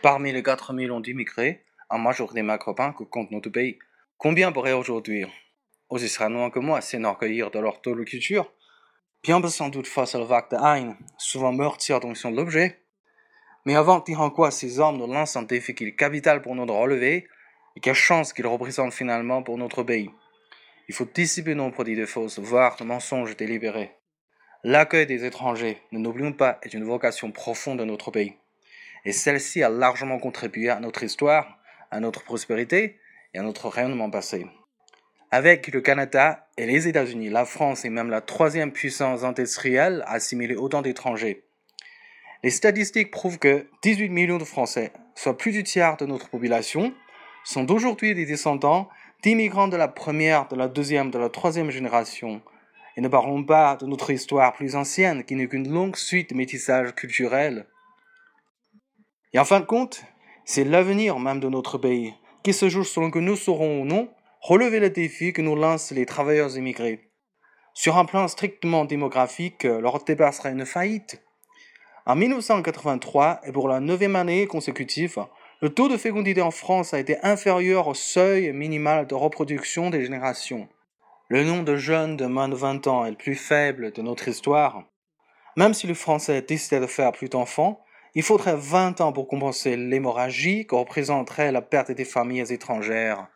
Parmi les 4 millions d'immigrés, en majorité maghrébins que compte notre pays, combien pourraient aujourd'hui, aussi sereinement que moi, s'enorgueillir de leur double culture Bien sans doute face à la vague de haine, souvent meurtrière dont ils sont l'objet. Mais avant de dire en quoi ces hommes nous lancent un défi est capital pour nous de relever, et quelle chance qu'ils représentent finalement pour notre pays. Il faut dissiper nos produits de fausses, voire de mensonges délibérés. L'accueil des étrangers, ne n'oublions pas, est une vocation profonde de notre pays. Et celle-ci a largement contribué à notre histoire, à notre prospérité et à notre rayonnement passé. Avec le Canada et les États-Unis, la France est même la troisième puissance industrielle à assimiler autant d'étrangers. Les statistiques prouvent que 18 millions de Français, soit plus du tiers de notre population, sont aujourd'hui des descendants d'immigrants de la première, de la deuxième, de la troisième génération, et ne parlons pas de notre histoire plus ancienne qui n'est qu'une longue suite de métissage culturel. Et en fin de compte, c'est l'avenir même de notre pays qui se joue selon que nous saurons ou non relever le défi que nous lancent les travailleurs immigrés. Sur un plan strictement démographique, leur départ sera une faillite. En 1983, et pour la neuvième année consécutive, le taux de fécondité en France a été inférieur au seuil minimal de reproduction des générations. Le nombre de jeunes de moins de 20 ans est le plus faible de notre histoire. Même si le Français décidait de faire plus d'enfants, il faudrait 20 ans pour compenser l'hémorragie que représenterait la perte des familles étrangères.